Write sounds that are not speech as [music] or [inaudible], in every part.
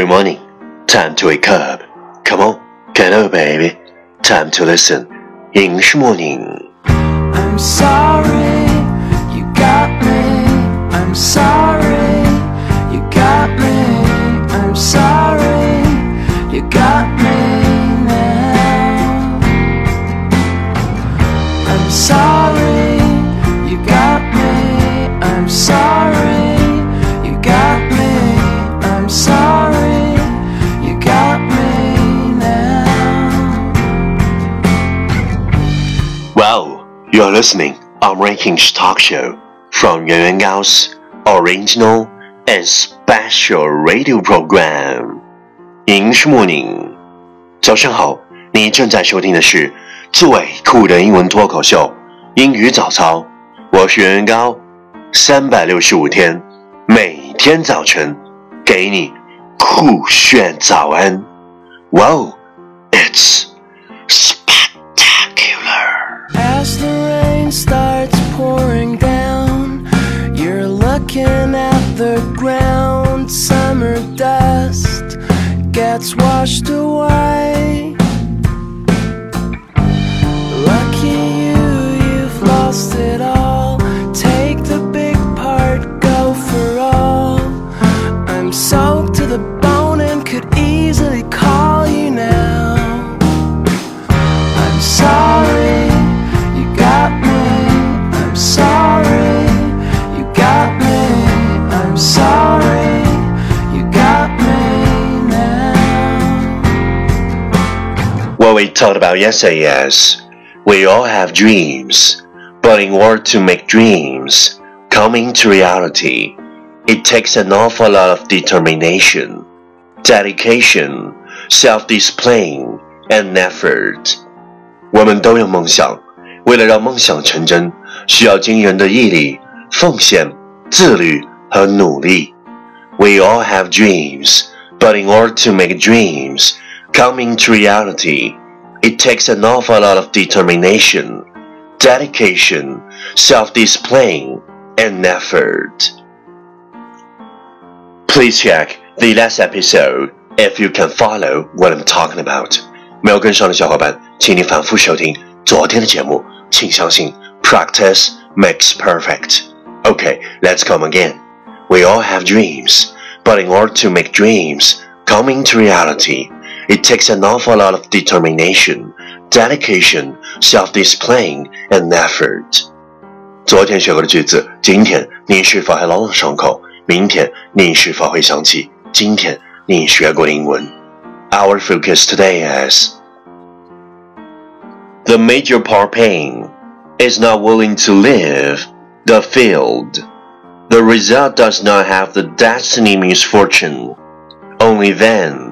Good morning. Time to wake up. Come on, get up, baby. Time to listen. English morning. I'm sorry, you're listening on Rankings Talk Show from Yuan Yuan Gao's original and special radio program. English morning. 早上好，你正在收听的是最酷的英文脱口秀——英语早操。我是袁元高，三百六十五天，每天早晨给你酷炫早安。Wow, washed away. we talked about yesterday is we all have dreams, but in order to make dreams come into reality, it takes an awful lot of determination, dedication, self-discipline, and effort. 我们都有梦想，为了让梦想成真，需要惊人的毅力、奉献、自律和努力。We all have dreams, but in order to make dreams come into reality, it takes an awful lot of determination, dedication, self-discipline, and effort. Please check the last episode if you can follow what I'm talking about. 没有跟上的小伙伴，请你反复收听昨天的节目。请相信，practice makes perfect. Okay, let's come again. We all have dreams, but in order to make dreams come into reality, it takes an awful lot of determination, dedication, self-discipline, and effort. 昨天学过的句子，今天你是否还朗朗上口？明天你是否会想起今天你学过的英文？Our focus today is the major part pain is not willing to leave the field. The result does not have the destiny misfortune. Only then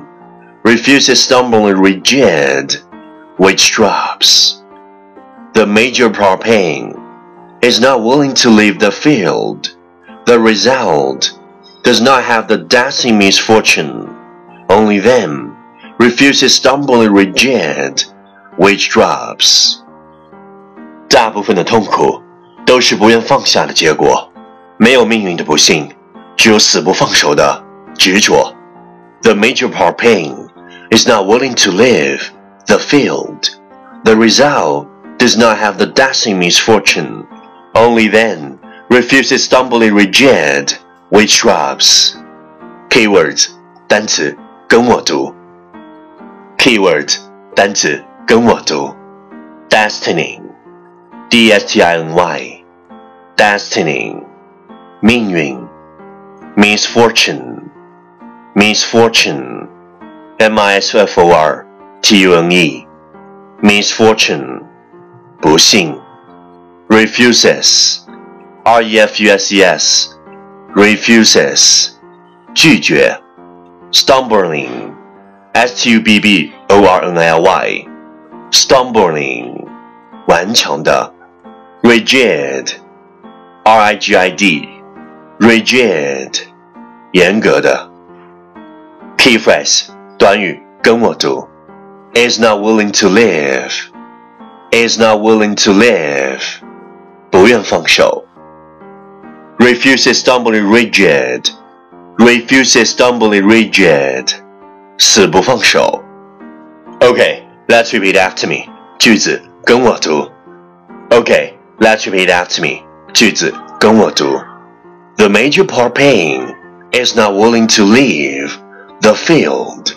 refuses stumbling rigid, which drops. The major part pain is not willing to leave the field. The result does not have the destiny misfortune. Only then refuses stumbling rigid, which drops. 大部分的痛苦都是不愿放下的结果，没有命运的不幸，只有死不放手的执着。The major part pain is not willing to leave the field. The result does not have the destiny misfortune. Only then refuses stumbling rigid, which drops. Keywords 单词跟我读。Keywords 单词跟我读。Destiny, D S T I N Y, Destiny, 命运。Misfortune, misfortune, M I S F O R T U N E, misfortune, 不幸。Refuses, R E F U S E S, refuses, 拒绝。Stumbling, S T U B B O R N L Y, stumbling, 顽强的。Rigid, R I G I D, rigid, 严格的。Key phrase 短语跟我读，is not willing to live, is not willing to live，不愿放手。Refuses stumbling rigid, refuses dumbly rigid，死不放手。Okay, let's repeat after me. 句子跟我读。Okay, let's repeat after me. 句子跟我读。The major part pain is not willing to leave the field.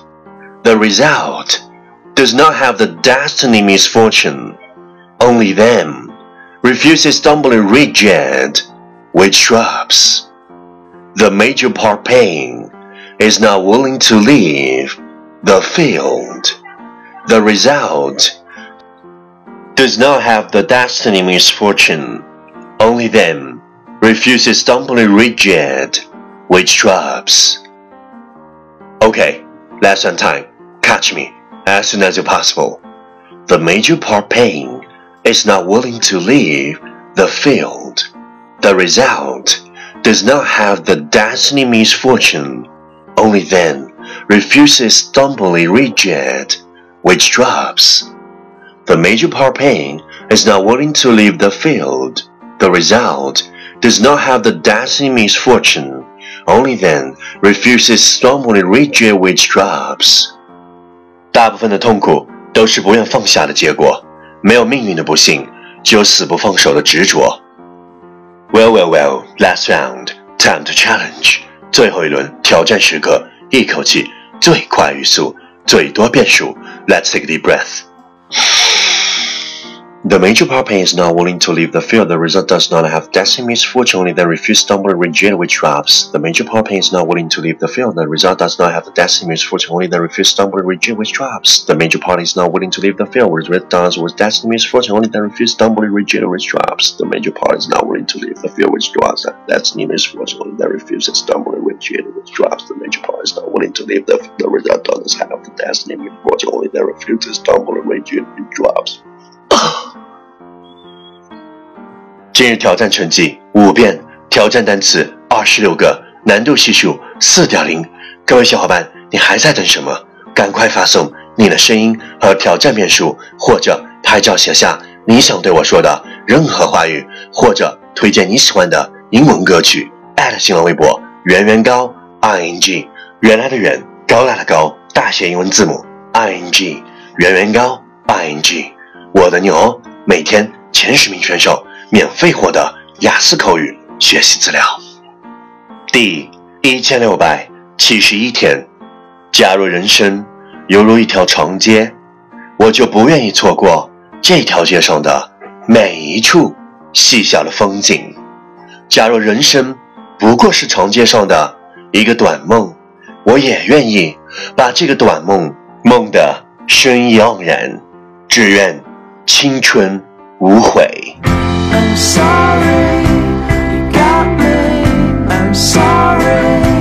The result does not have the destiny misfortune. Only them refuses stumbling rigid with shrubs. The major part pain is not willing to leave the field. The result does not have the destiny misfortune. Only them refuses stumbling rigid with shrubs. Okay, lesson time. Me as soon as you possible. The major part pain is not willing to leave the field. The result does not have the destiny misfortune. Only then refuses stumbling rigid, which drops. The major part pain is not willing to leave the field. The result does not have the destiny misfortune. Only then refuses stumbling rigid, which drops. 大部分的痛苦都是不愿放下的结果，没有命运的不幸，只有死不放手的执着。Well, well, well, last round, time to challenge。最后一轮挑战时刻，一口气最快语速，最多变数。Let's take a deep breath. The major pain is not willing to leave the field. The result does not have destiny misfortune, only then refuse stumble and reject which drops. The major pain is not willing to leave the field. The result does not have the destiny misfortune, only then refuse stumble and reject which drops. The major part is not willing to leave the field. The result does with destiny misfortune, only then refuse stumble reject which drops. The major part is not willing to leave the field, which drops. Destiny misfortune, only then refuses stumble and reject which drops. The major part is not willing to leave the field. The result doesn't have the destiny misfortune, only then refuses stumble and reject which drops. [coughs] 今日挑战成绩五遍，挑战单词二十六个，难度系数四点零。各位小伙伴，你还在等什么？赶快发送你的声音和挑战遍数，或者拍照写下你想对我说的任何话语，或者推荐你喜欢的英文歌曲。新浪微博圆圆高 i n g，原来的圆，高大的高，大写英文字母 i n g，圆圆高 i n g。我的牛，每天前十名选手免费获得雅思口语学习资料。第一千六百七十一天，假如人生犹如一条长街，我就不愿意错过这条街上的每一处细小的风景。假如人生不过是长街上的一个短梦，我也愿意把这个短梦梦得生意盎然。只愿。青春无悔 i'm sorry you got me i'm sorry